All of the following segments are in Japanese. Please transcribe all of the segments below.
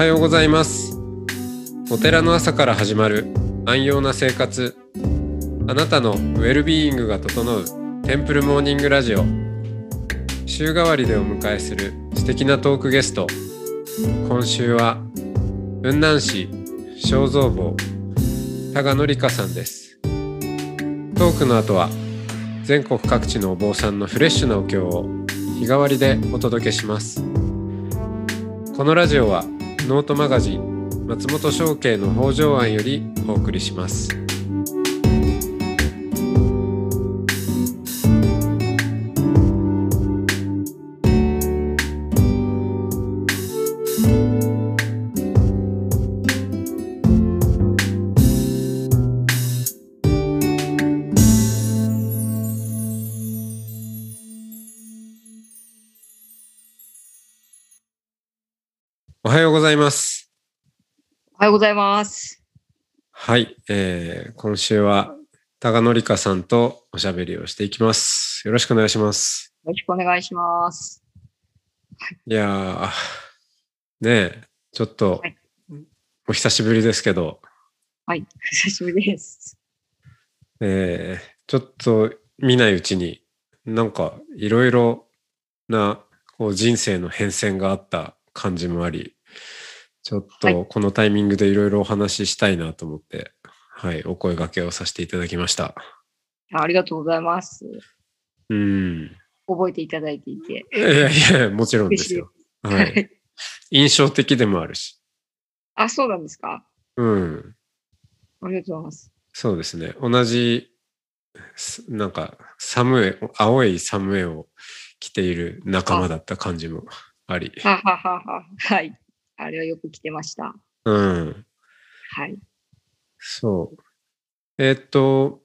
はようございます。お寺の朝から始まる安養な生活。あなたのウェルビーイングが整うテンプルモーニングラジオ。週替わりでお迎えする素敵なトークゲスト。今週は雲南市正蔵坊多賀紀香さんです。トークの後は全国各地のお坊さんのフレッシュなお経を日替わりでお届けします。このラジオはノートマガジン松本商家の北条庵よりお送りします。はようございます。おはようございます。はい、えー、今週は多賀紀香さんとおしゃべりをしていきます。よろしくお願いします。よろしくお願いします。いやーねえちょっと、はい。お久しぶりですけど。はい、久しぶりです。えーちょっと見ないうちになんかいろいろなこう人生の変遷があった感じもありちょっはいとこのタイミングでいろいろお話ししたいなと思って、はい、お声掛けをさせていただきました。あありがとうございます。うん。覚えていただいていて。いやいや、もちろんですよ。は。はい印象的でもあるし。あ、そうなんですか。うん。ありがとうございます。そうですね。同じ、すなんか、サムエ、青いサムエを着ている仲間だった感じもあり。はははは。はい。あれはよく来てました。うん。はい。そう。えーっと、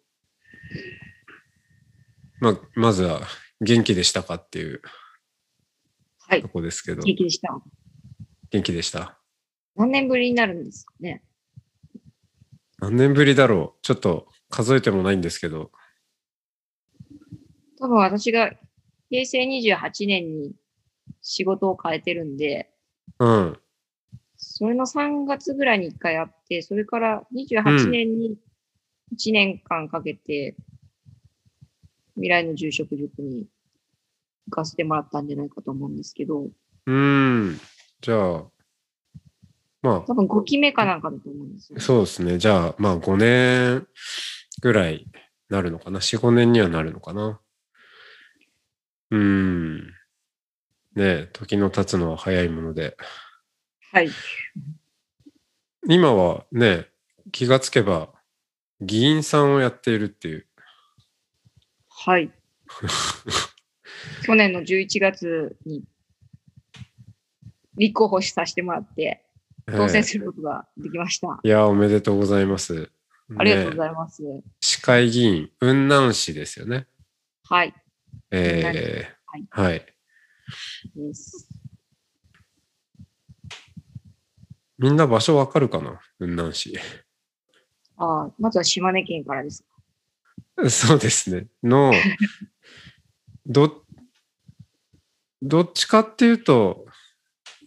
ま、まずは、元気でしたかっていうはいと。こですけど、元気でした。元気でした？何年ぶりになるんですかね。何年ぶりだろうちょっと数えてもないんですけど、多分私が平成28年に仕事を変えてるんで、うん。それの3月ぐらいに1回あって、それから28年に1年間かけて、未来の住職塾に行かせてもらったんじゃないかと思うんですけど、うーん。じゃあ、ま多分5期目かなんかだと思うんですよあ、。そうですね。じゃあ、まあ5年ぐらいなるのかな。4、5年にはなるのかな。うーん。ねえ、時の経つのは早いもので。はい。今はね、気がつけば、議員さんをやっているっていう。はい。去年の11月に立候補させてもらって、当選することができました。いや、おめでとうございます。ありがとうごねざいます。市会議員、雲南市ですよね。はい。えーはい。ですみんな場所わかるかな？雲南市。ああまずは島根県からです。そうですね。の、ど、どっちかっていうと、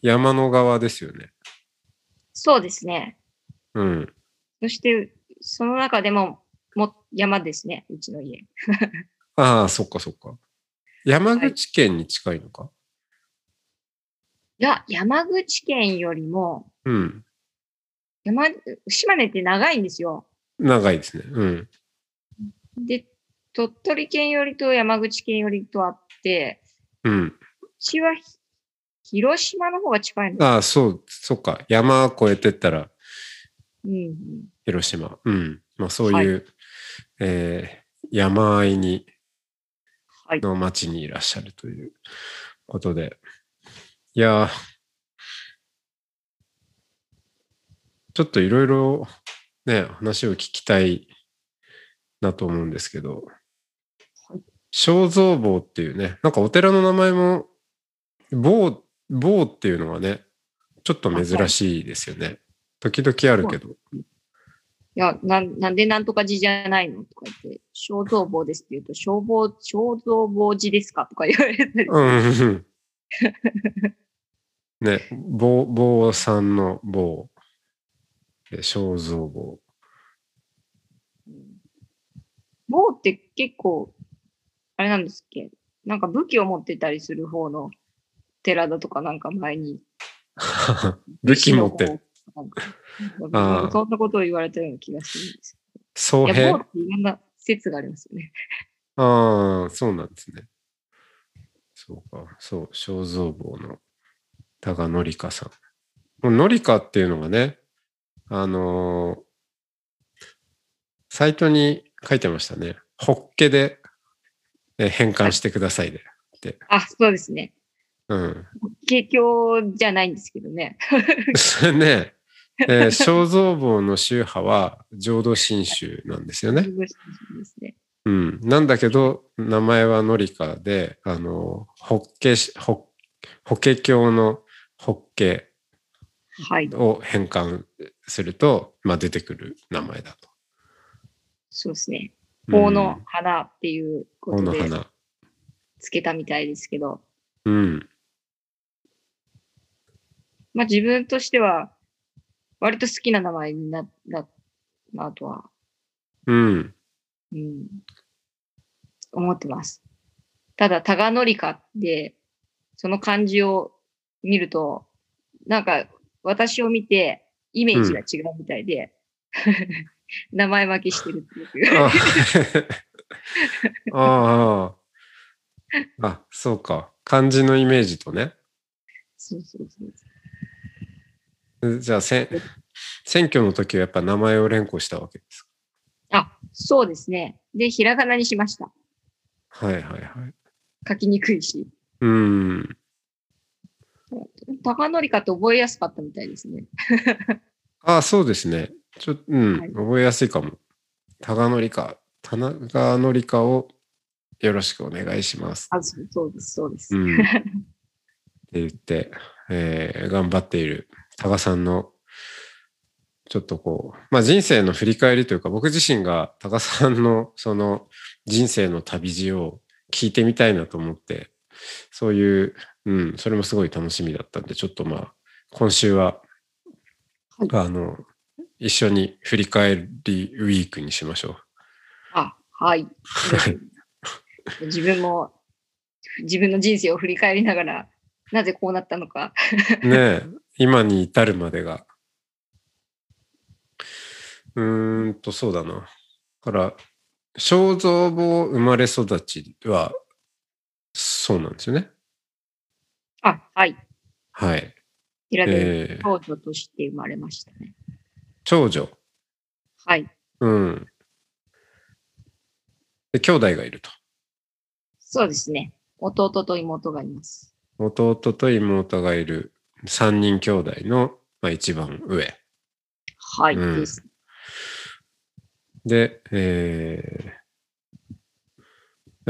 山の側ですよね。そうですね。うん。そして、その中でも、も山ですね、うちの家。ああ、そっかそっか。山口県に近いのか、いや、山口県よりも、うん。山、島根って長いんですよ。長いですね。うん。で、鳥取県よりと山口県よりとあって、うん。うちはひ広島の方が近いの。ああ、そう、そっか。山越えてったらうんうん、広島。うん。まあそういう、えー山あいに、はいの町にいらっしゃるということで。いやーちょっといろいろね、話を聞きたいなと思うんですけどはい、正蔵坊っていうね、なんかお寺の名前も、坊、坊っていうのはね、ちょっと珍しいですよね。時々あるけど。いや、なん、なんでなんとか寺じゃないの？とか言って、小蔵坊ですって言うと、消防、小蔵坊寺ですか？とか言われたり。うんうんうん。ね、坊、坊さんの坊。で、肖像坊。棒って結構、あれなんですっけ？なんか武器を持ってたりする方の寺だとかなんか前に。武器持ってる。そんなことを言われたような気がするんです総けど。いや、棒兵っていろんな説がありますよね。ああ、そうなんですね。そうか、そう、肖像坊の多賀紀香さん。もう紀香っていうのがね、あのーサイトに書いてましたね。ホッケでえ変換してくださいで。あ、そうですね。うん。景況じゃないんですけどね。そ れね、えー肖像坊の宗派は浄土真宗なんですよね。うん。なんだけど、名前はノリカで、あの、法華法華経の法華はい。を変換すると、まあ出てくる名前だと。そうですね。うん法の花っていうことで法の花。つけたみたいですけど、うん。まあ自分としては割と好きな名前になったなとは、うん。うん、思ってます。ただ、タガノリカって、その漢字を見ると、なんか私を見てイメージが違うみたいで、名前負けしてるっていう。あ ああ。あ、そうか。漢字のイメージとね。そうそうそう。じゃあ、せん選挙の時はやっぱ名前を連呼したわけですか？あ、そうですね。で、ひらがなにしました。はいはいはい。書きにくいし。うん。タガノリカって覚えやすかったみたいですね。ああ、そうですね。ちょうん、はい覚えやすいかも。タガノリカ、タナガノリカをよろしくお願いします。あ、そうです、そうです。うん。って言って、えー頑張っているタガさんの、ちょっとこう、まあ人生の振り返りというか、僕自身がタガさんのその人生の旅路を聞いてみたいなと思って、そういう、うん、それもすごい楽しみだったんで、ちょっとまあ、今週は、はいあの、一緒に振り返りウィークにしましょう。あ、はい。自分も、自分の人生を振り返りながら、なぜこうなったのか。ねえ、今に至るまでが。うーんと、そうだな。だから、肖像坊生まれ育ちは、そうなんですよね。あ、はい。はい。平でえー、長女として生まれましたね。長女？はい。うん。で、兄弟がいると。そうですね。弟と妹がいます。弟と妹がいる3人兄弟の、まあ、一番上。はい。うんです。で、えー、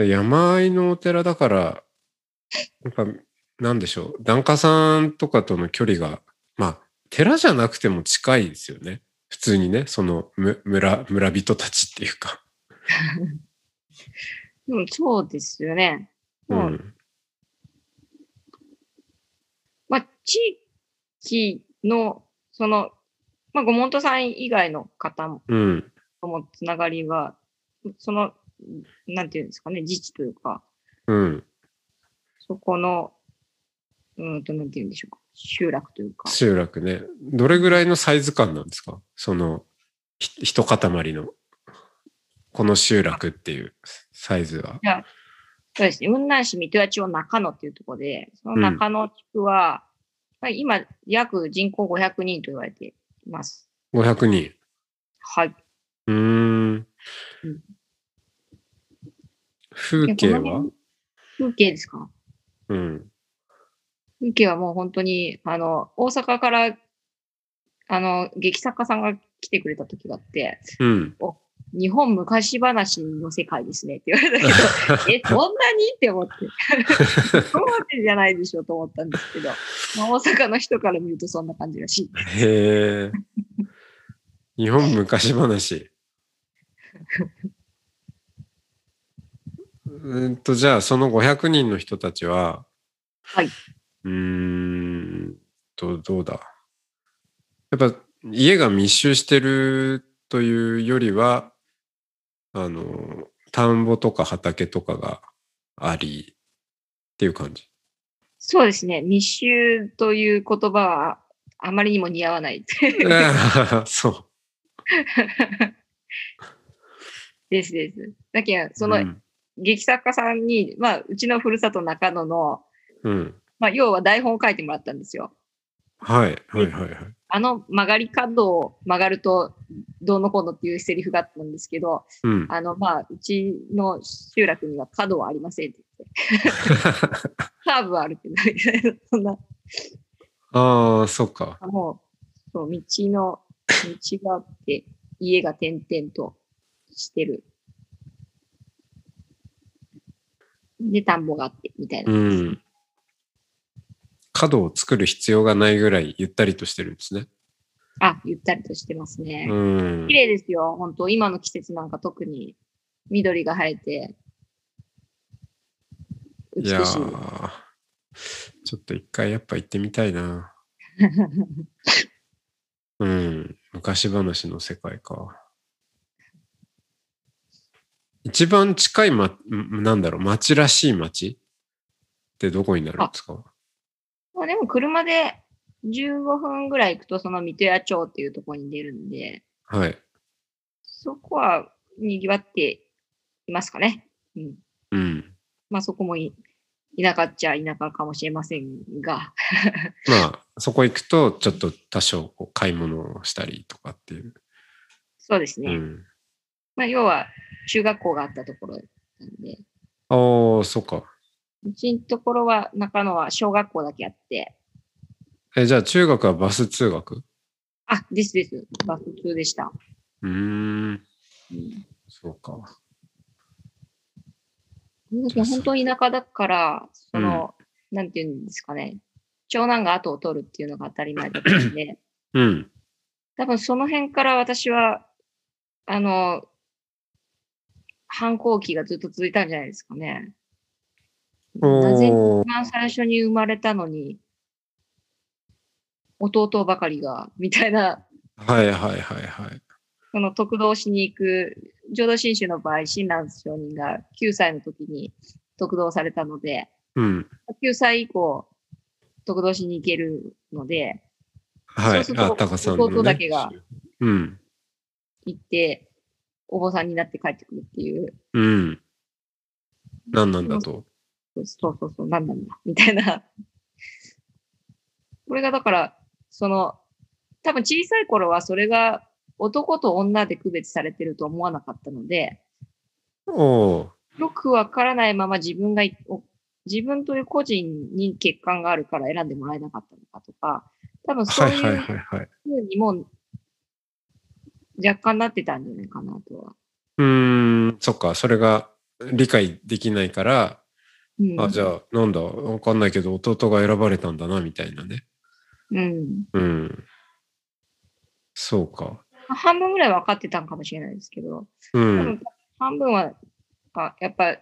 山あいのお寺だから、なんか、なんでしょう、檀家さんとかとの距離が、まあ、寺じゃなくても近いですよね。普通にね、そのむ村、村人たちっていうか。うん、そうですよね。ううんん。まあ、地域の、その、まあ、ご門徒さん以外の方も、うん。ともつながりが、その、なんていうんですかね、自治というか、うん。そこの、うんと、なんていうんでしょうか、集落というか。集落ね。どれぐらいのサイズ感なんですか？その、ひ一塊の、この集落っていうサイズは。そうですね、雲南市水戸屋町中野っていうところで、その中野地区は、まあ今、約人口500人と言われています。500人。はい。うーんうん。風景は？風景ですか？うん。風景はもう本当に、あの、大阪から、あの、劇作家さんが来てくれた時があって、うん。日本昔話の世界ですねって言われたけど、え、そんなに？って思って。そうわけじゃないでしょと思ったんですけど、まあ、大阪の人から見るとそんな感じらしい。へえ。日本昔話。うーんと、じゃあ、その500人の人たちは、はい。うーん、とどうだ？やっぱ家が密集してるというよりは、あの、田んぼとか畑とかがありっていう感じ？そうですね。密集という言葉はあまりにも似合わない。そう。ですです。だけど、そうのん劇作家さんに、まあ、うちのふるさと中野の、うん。まあ、要は台本を書いてもらったんですよ。はい、はい、はい、はい。あの曲がり角を曲がるとどうのこうのっていうセリフがあったんですけど、うん。あの、まあ、うちの集落には角はありませんって 言って、カーブはあるけど、そんな、ああ、そうか。もう、そう、道の、道があって、家が点々としてる。で、田んぼがあって、みたいな。うん。角を作る必要がないぐらいゆったりとしてるんですね。あ、ゆったりとしてますね。うん綺。麗ですよ、本当今の季節なんか特に緑が生えて、美しい。いやーちょっと一回やっぱ行ってみたいな。うん。昔話の世界か。一番近い、ま、んなんだろう、町らしい町ってどこになるんですか？まあでも車で15分ぐらい行くとその水戸屋町っていうところに出るんで、はい。そこは賑わっていますかね。うん。うん。まあそこもい田舎っちゃ田舎かもしれませんが、まあ、そこ行くと、ちょっと多少こう買い物をしたりとかっていう。そうですね。うん。まあ要は中学校があったところなんで、ああ、そっか。うちのところは中野は小学校だけあって、え、じゃあ中学はバス通学？あ、ですです。バス通でした。うーん。うんそうか。本当に田舎だから、その、なんていうんですかね、長男が後を取るっていうのが当たり前だったんで、うん。多分その辺から私は、あの、反抗期がずっと続いたんじゃないですかね。なぜ一番最初に生まれたのに、弟ばかりが、みたいな、はいはいはいはい。その得道しに行く、浄土真宗の場合、親鸞上人が9歳の時に得道されたので、うん。9歳以降、得道しに行けるので、はい。そうすると。弟だけがうん。行って、お坊さんになって帰ってくるっていう、うん。何なんだと。そうそうそう、なんなんだ、みたいな。これがだから、その、多分小さい頃はそれが男と女で区別されてると思わなかったので、よくわからないまま自分が自分という個人に欠陥があるから選んでもらえなかったのかとか、多分そうはいう。ふうにも若干なってたんじゃないかなとは。うーん、そっか。それが理解できないから、うん、あ、じゃあ、なんだ、わかんないけど、弟が選ばれたんだな、みたいなね。うん。うん。そうか。半分ぐらい分かってたんかもしれないですけど、う多ん。分半分は、あ、やっぱ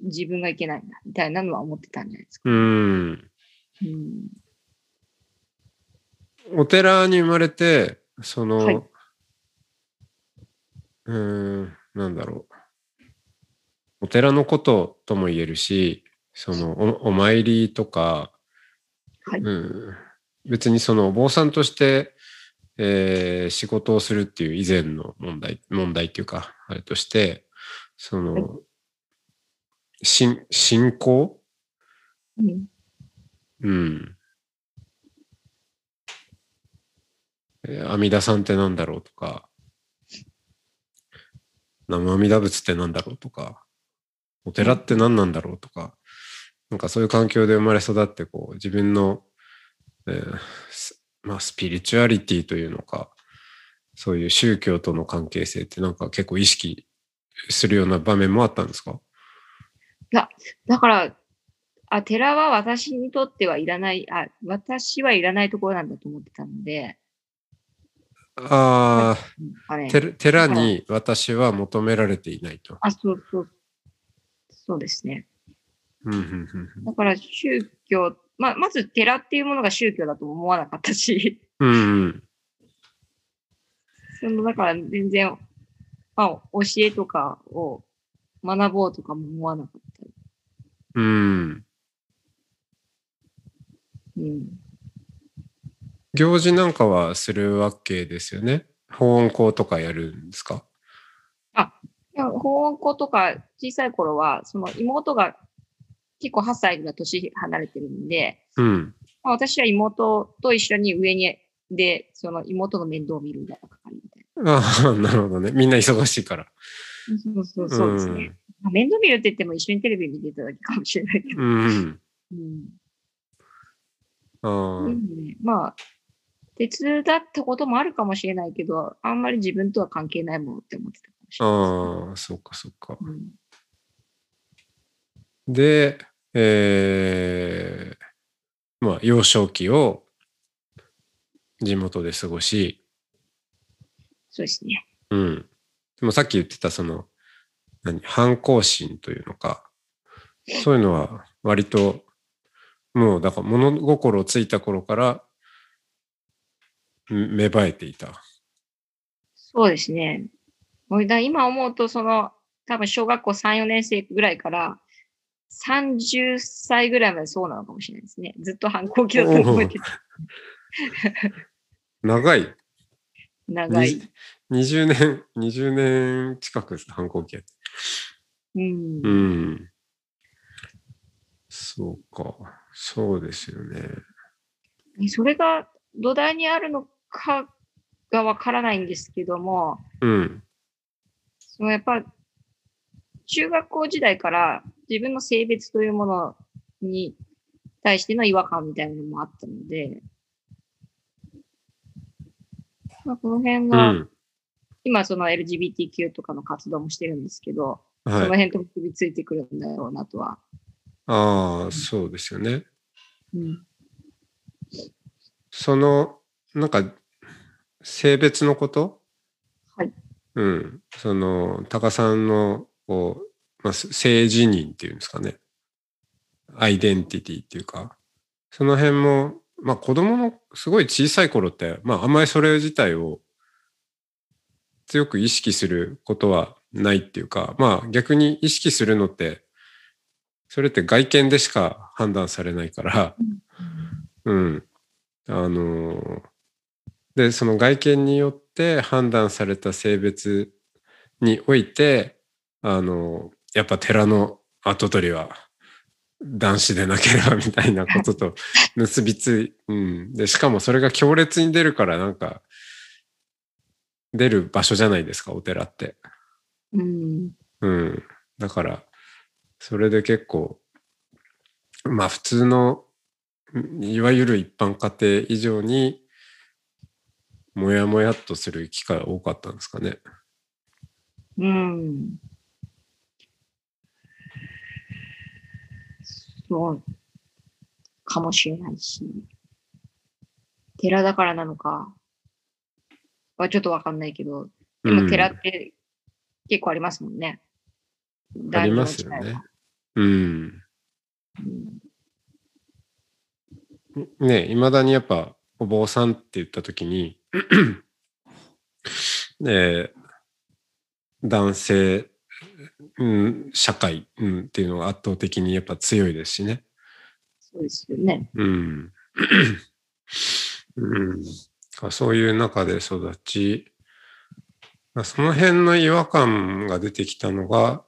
自分がいけないんだ、みたいなのは思ってたんじゃないですか。うん。うん。お寺に生まれて、その、はいうーん、なんだろう。お寺のこととも言えるし、そのお、お参りとか、はいうん、別にそのお坊さんとして、えー仕事をするっていう以前の問題、問題っていうか、あれとして、そはいの、信信仰？うん。うん。えー阿弥陀さんってなんだろうとか、生阿弥陀仏ってなんだろうとか、お寺って何なんだろうとか、なんかそういう環境で生まれ育って、こう、自分の、えーすまあ、スピリチュアリティというのか、そういう宗教との関係性ってなんか結構意識するような場面もあったんですか？だから、あ、寺は私にとってはいらない、あ、私はいらないところなんだと思ってたので、ああ、あね、寺寺に私は求められていないと。あ、そうそう、そうですね。うんうんうんうんだから宗教まあ、まず寺っていうものが宗教だとも思わなかったし、うんうん。そのだから全然、まあ、教えとかを学ぼうとかも思わなかった。うん。うん。行事なんかはするわけですよね？法音校とかやるんですか？いや、保温校とか小さい頃は、その妹が結構8歳ぐらい年離れてるんで、うん。まあ、私は妹と一緒に上に、で、その妹の面倒を見るみたいな係みたいああ、なるほどね。みんな忙しいから。な。そうそうそうですね。まあ、面倒見るって言っても一緒にテレビ見てただけかもしれないけど。うん。うん。うん。ああ、ね、まあ、手伝ったこともあるかもしれないけど、あんまり自分とは関係ないものって思ってたかもしれないああ、そうかそうか。うんで、えー、まあ、幼少期を地元で過ごし、そうですね。うん。でもさっき言ってたその、何、反抗心というのか、そういうのは割と、もうだから物心ついた頃からん芽生えていた。そうですね。もうだ今思うと、その、多分小学校3、4年生ぐらいから、30歳ぐらいまでそうなのかもしれないですね。ずっと反抗期だと覚えてた。長い。長い。に20年、20年近く反抗期。うんう。ん。そうか。そうですよね。それが土台にあるのかがわからないんですけども、うん。そのやっぱ、中学校時代から自分の性別というものに対しての違和感みたいなのもあったので、まあ、この辺うが、ん。今その LGBTQ とかの活動もしてるんですけど、そのはい。辺と結びついてくるんだろうなとは。ああ、そうですよね。うん、その、なんか、性別のこと？はい。うん。その、タカさんの、こう、まあ、す性自認っていうんですかね。アイデンティティっていうか、その辺も、まあ子供のすごい小さい頃って、まああんまりそれ自体を強く意識することはないっていうか、まあ逆に意識するのって、それって外見でしか判断されないから、うん。あのーで、その外見によって判断された性別において、あのーやっぱ寺の跡取りは男子でなければみたいなことと 結びつい、うん。で、しかもそれが強烈に出るからなんか、出る場所じゃないですか、お寺って。うん。うん。だから、それで結構、まあ普通の、んいわゆる一般家庭以上に、もやもやっとする機会多かったんですかね。うん。そうかもしれないし、寺だからなのかはちょっとわかんないけど、でうんも寺って結構ありますもんね。ありますよね。うん。うん。ねいまだにやっぱお坊さんって言った時に、えー男性、うん、社会、うん、っていうのが圧倒的にやっぱ強いですしね。そうですよね。うん。うん、あそういう中で育ち、まあその辺の違和感が出てきたのが、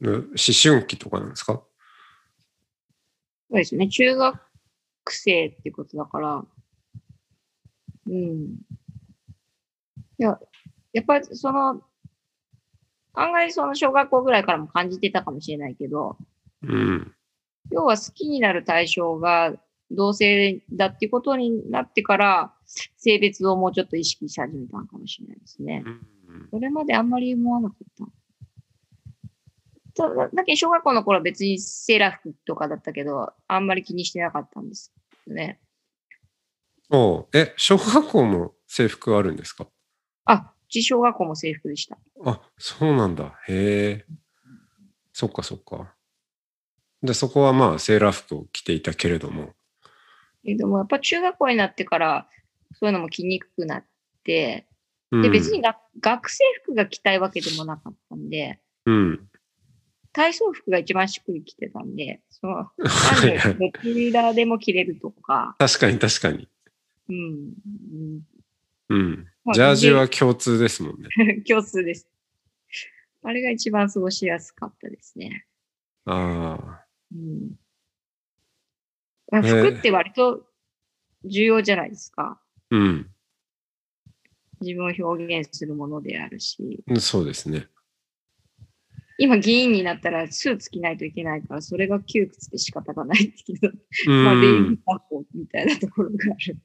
う思春期とかなんですか？そうですよね。中学生ってことだから、うん。いや、やっぱりその、案外その小学校ぐらいからも感じてたかもしれないけど、うん。要は好きになる対象が同性だっていうことになってから、性別をもうちょっと意識し始めたのかもしれないですね。うんそれまであんまり思わなかった。ただ、だけど小学校の頃は別にセーラー服とかだったけど、あんまり気にしてなかったんですよね。おうえ、小学校も制服あるんですか？あ、うち小学校も制服でした。あ、そうなんだ。へえ。そっかそっか。で、そこはまあ、セーラー服を着ていたけれども。けども、やっぱ中学校になってから、そういうのも着にくくなって、うんで、別にが学生服が着たいわけでもなかったんで、うん。体操服が一番しっくり着てたんで、その、はいはいどちらでも着れるとか、確かに確かに。うん。うんジャージは共通ですもんね。で 共通です。あれが一番過ごしやすかったですね。あうん。まあえー服って割と重要じゃないですか。あ。うん。自分を表現するものであるし。そうですね。今議員になったらスーツ着ないといけないから、それが窮屈で仕方がないっていう、うまあ、礼儀ん。作法みたいなところがある。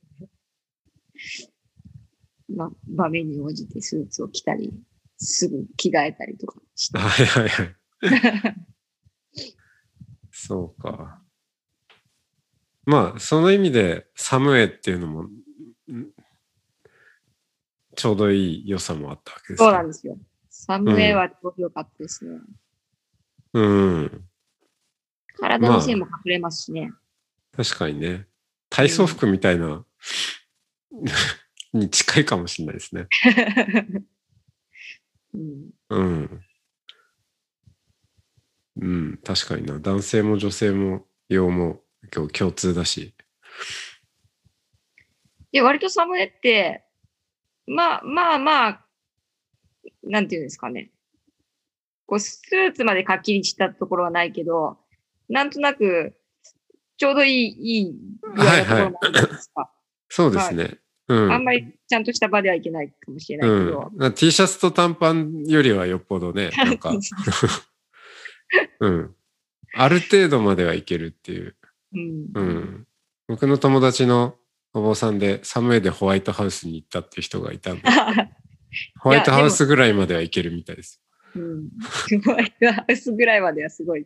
まあ、場面に応じてスーツを着たり、すぐ着替えたりとかして。はいはいはい。そうか。まあ、その意味で、サムエっていうのも、んちょうどいい良さもあったわけですそうなんでですよ。サムエはちょうどよかったですね。す。うん。体の線も隠れますしね。確かにね。体操服みたいな、に近いかもしれないですね。うん、うん。うん、確かにな。男性も女性も、用も今日共通だし。で、割とサムエって、まあまあまあ、なんていうんですかね。こう、スーツまでかっきりしたところはないけど、なんとなく、ちょうどいい、いい具合のところもあるじゃないですか。そうですね。うん。あんまりちゃんとした場ではいけないかもしれないけど。うん、T シャツと短パンよりはよっぽどね、なんか、うん。ある程度まではいけるっていう。うんうん。僕の友達のお坊さんでサムエでホワイトハウスに行ったっていう人がいたんで、ホワイトハウスぐらいまではいけるみたいです。うん。ホワイトハウスぐらいまではすごい。い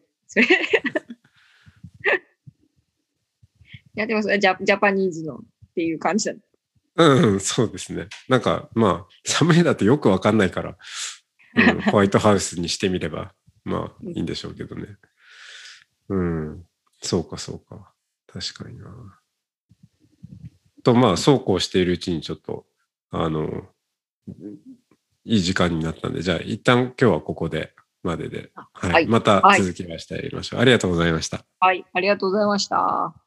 や、でもそれはジャジャパニーズのっていう感じだ。うん、うん、そうですね。なんか、まあ、サムエだとよくわかんないから、うん、ホワイトハウスにしてみれば、まあ、いいんでしょうけどね。うん、そうか、そうか。確かにな。と、まあ、そうこうしているうちにちょっと、あの、いい時間になったんで、じゃあ、一旦今日はここで、までで、はい。はいまたはい続きましてやりましょう。ありがとうございました。はい、ありがとうございました。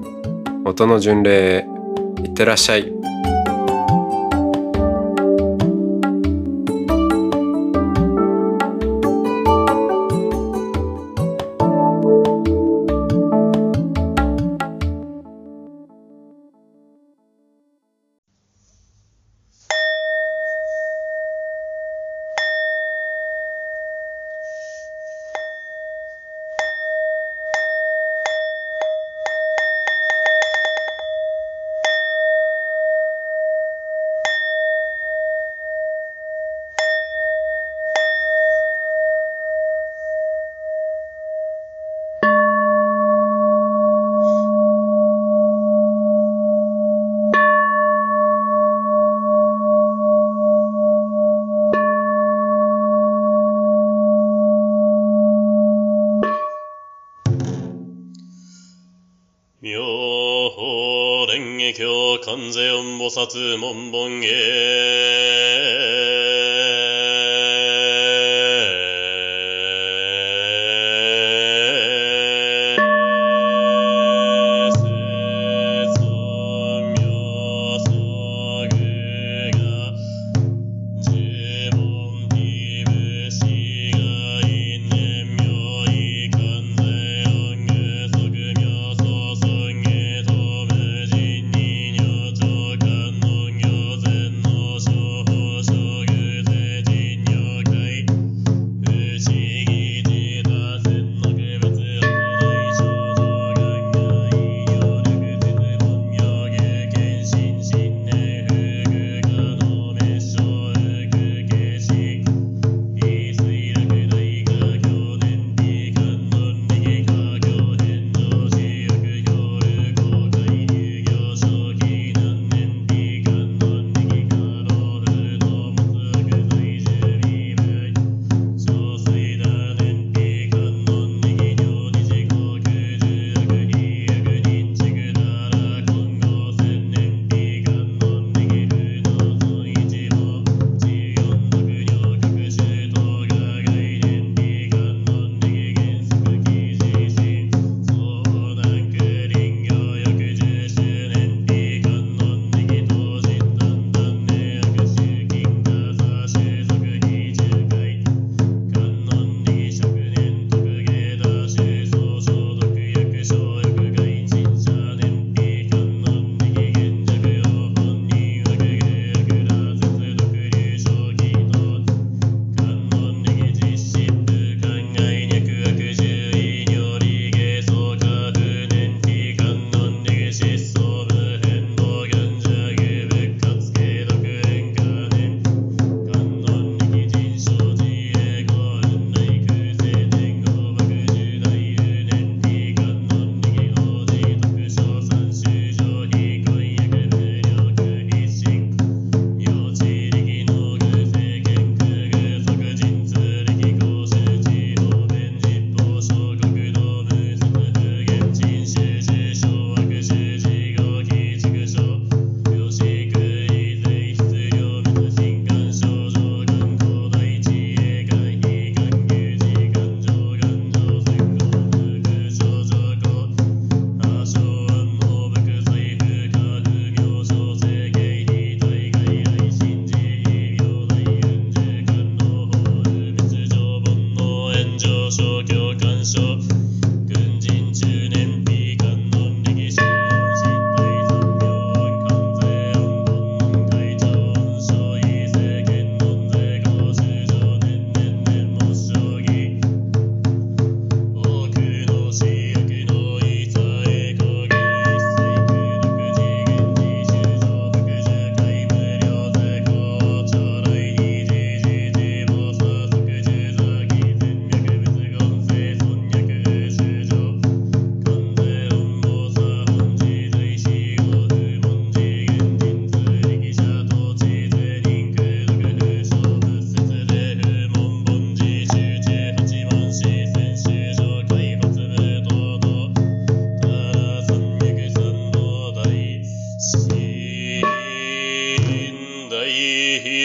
音の巡礼いってらっしゃい。法蓮華経観世音菩薩文本へ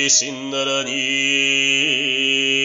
死んだらに、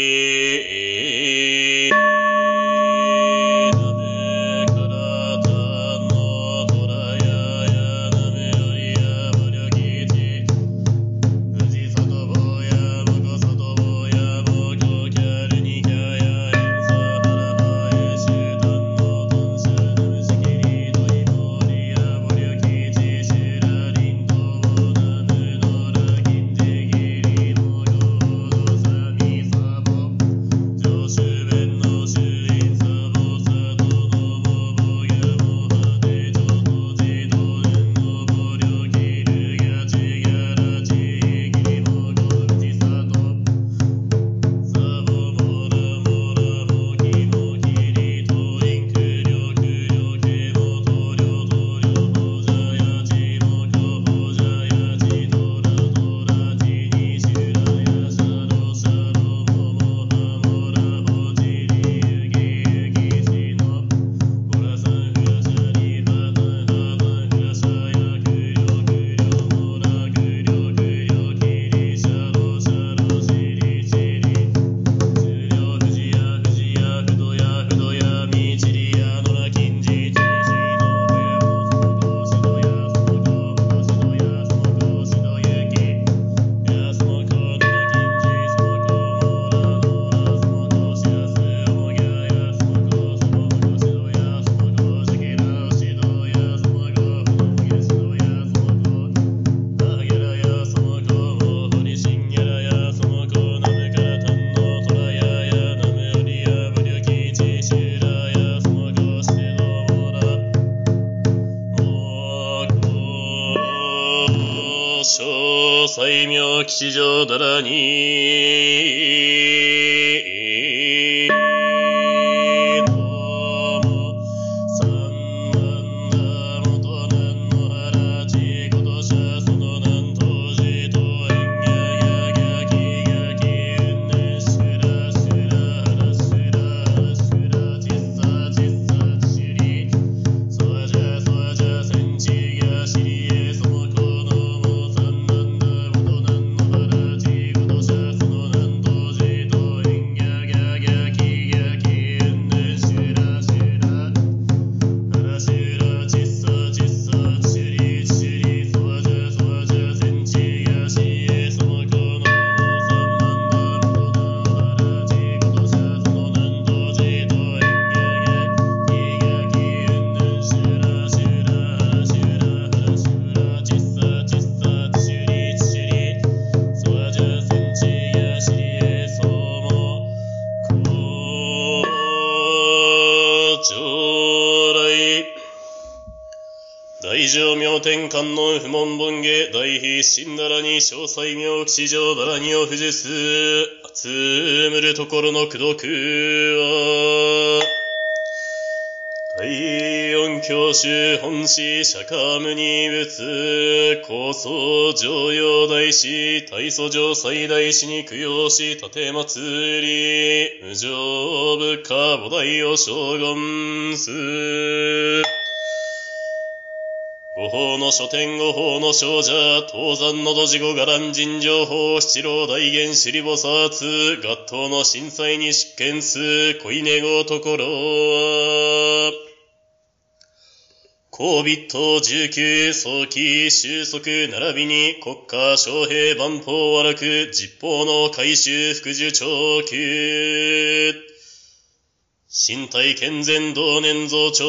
吉祥らに。観音不問文芸大必神ならに詳細妙吉祥ならにを不じす集むるところの苦毒は第四教主本師釈迦無二仏高僧常用大師大祖上最大師に供養し立祭り無常部下母大を将軍す。五法の書店五法の少女、東山の土地五伽藍人情報、七郎大元尻菩薩、合頭の震災に執権す、恋寝ごところは、公筆頭19、早期、収束、並びに国家、将兵、万法、悪く、実法の改修、副受長級。身体健全同年増長、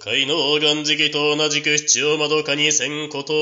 北海の岩敷と同じく七を窓かにせんこと。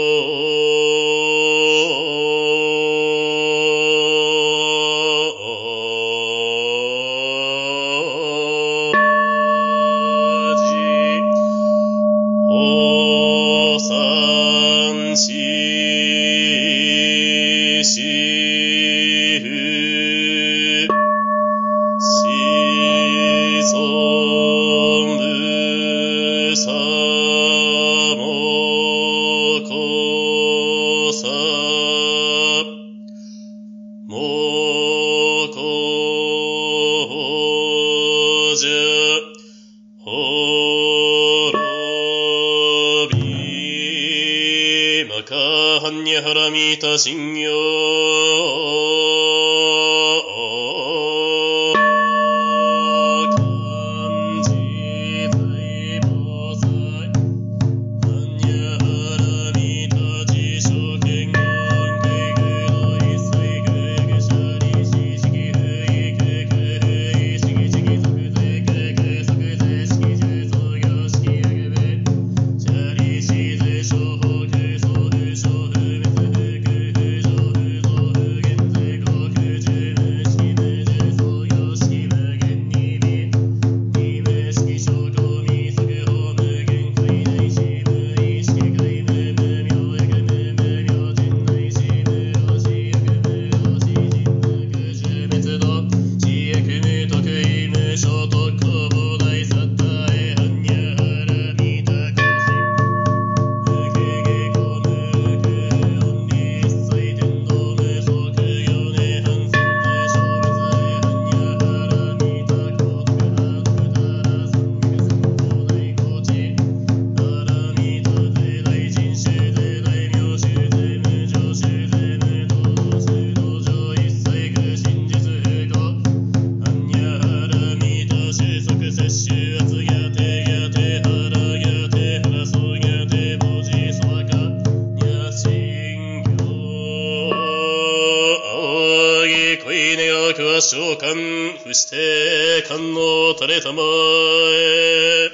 召喚不して観音垂れたまえ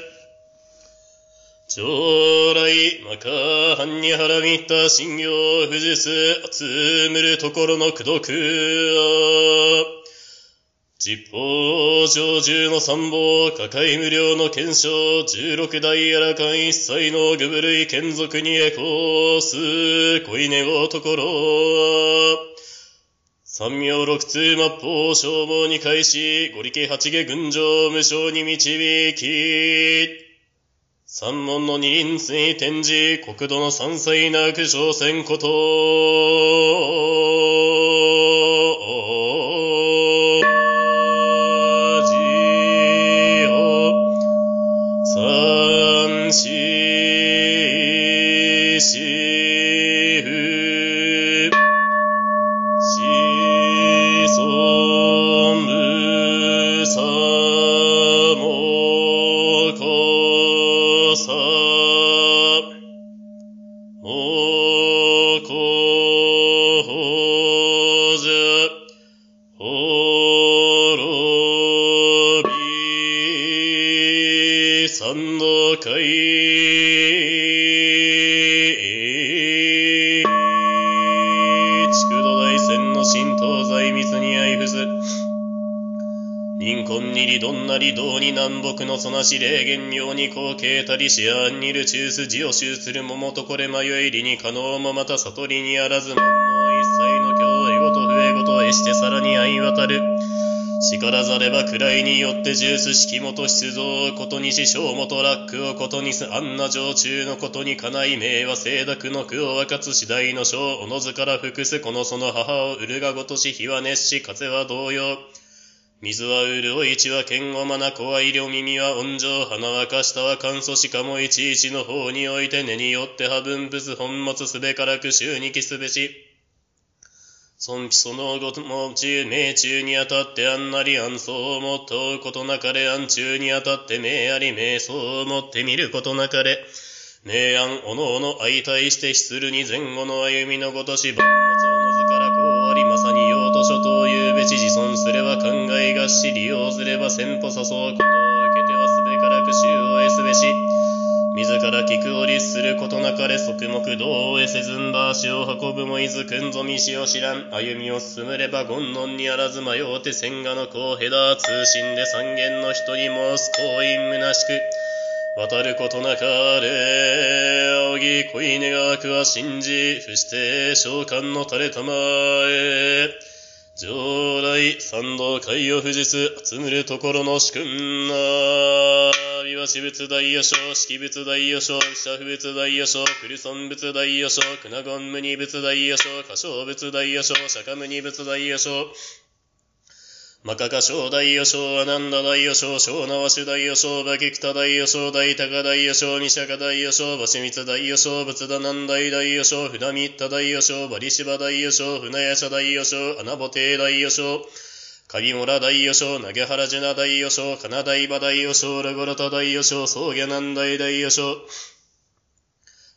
将来、まか、はんにはらみた信用、不実、集むるところの苦毒、実法上十の参謀、抱え無料の検証、十六代やらかん一切の具部類眷属にエコース、恋願うところは、三名六通末法消耗に開始、五力八下群青無償に導き、三門の二輪水天示、国土の三歳なく商船こと、し霊言妙に後継たりしあんにる中筋を集する桃とこれ迷いりに可能もまた悟りにあらずもんの一切の教えごと笛ごとへしてさらに相渡る。力ざれば位によって重視式元出動ことにし小元ラックをことにすあんな常中のことにかない名は清濁の句を分かつ次第の章おのずから服すこのその母を売る。がごとし火は熱し風は同様水は潤い血は剣をまな子は医療耳は温情花はかしたは乾燥しかもいちいちの方において根によっては分物本物すべからく衆に帰すべし。尊貴そのごとも中命中にあたってあんなり安相をもっとうことなかれ安中にあたって命あり命相をもって見ることなかれ。明暗おのおの相対して失るに前後の歩みのごとし万がし利用すれば先歩誘うことを受けてはすべからく衆を得すべし自ら聞くを律することなかれ側目道を得せずんだ足を運ぶもいずくんぞみしを知らん歩みを進むれば権能にあらず迷うて千賀の子へだ通信で三軒の人に申す行員むなしく渡ることなかれ仰ぎ恋願くは信じ伏して召喚の垂れたまえ。常来三道海を富士す集むるところの主君な琵琶私仏大予想式仏大予想社不仏大予想クリソン仏大予想クナゴンムニ仏大予想歌唱仏大予想釈迦ムニ仏大予想マカカ小大予小アナンダ大予小小縄手大予小バキクタ大予小大高大予小ニシャカ大予小バシミツ大予小仏田南大大予小船ミッタ大予小バリシバ大予小船屋社大予小アナボテイ大予小鍵村大予小投げ原ジュナ大予小金大場大予小ラゴロタ大予小草下南大大予小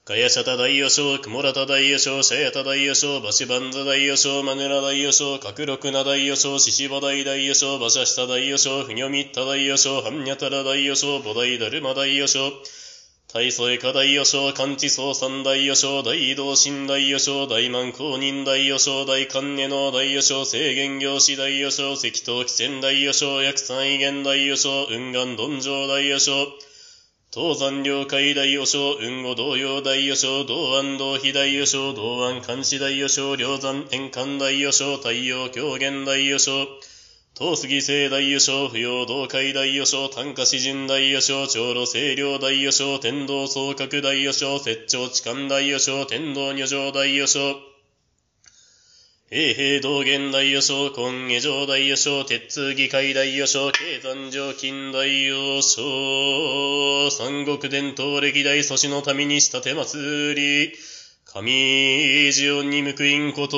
かやしゃた大予小、くもらた大予小、しゃやた大予小、ばしばんず大予小、まぬら大予小、かくろくな大予小、ししば大大予小、ばしゃした大予小、ふにょみった大予小、はんにゃたら大予小、ぼ大だるま大予小、大添か大予小、完治総三大予小、大移動新大予小、大満公認大予小、大観音の大予小、制限業師大予小、石東汽船大予小、薬三威厳大予小、雲岩鈍上大予小、東山領海大予小、雲後同様大予小、道安道非大予小、道安監視大予小、梁山円環大予小、太陽狂言大予小、東杉聖大予小、不要道海大予小、単価詩人大予小、長路清涼大予小、天道総閣大予小、雪長痴漢大予小、天道女上大予小、平平道元大予想、今下上大予想、鉄通議会大予想、経山上近大予想、三国伝統歴代祖師の民にした手祭り、神ジオンに報いんこと、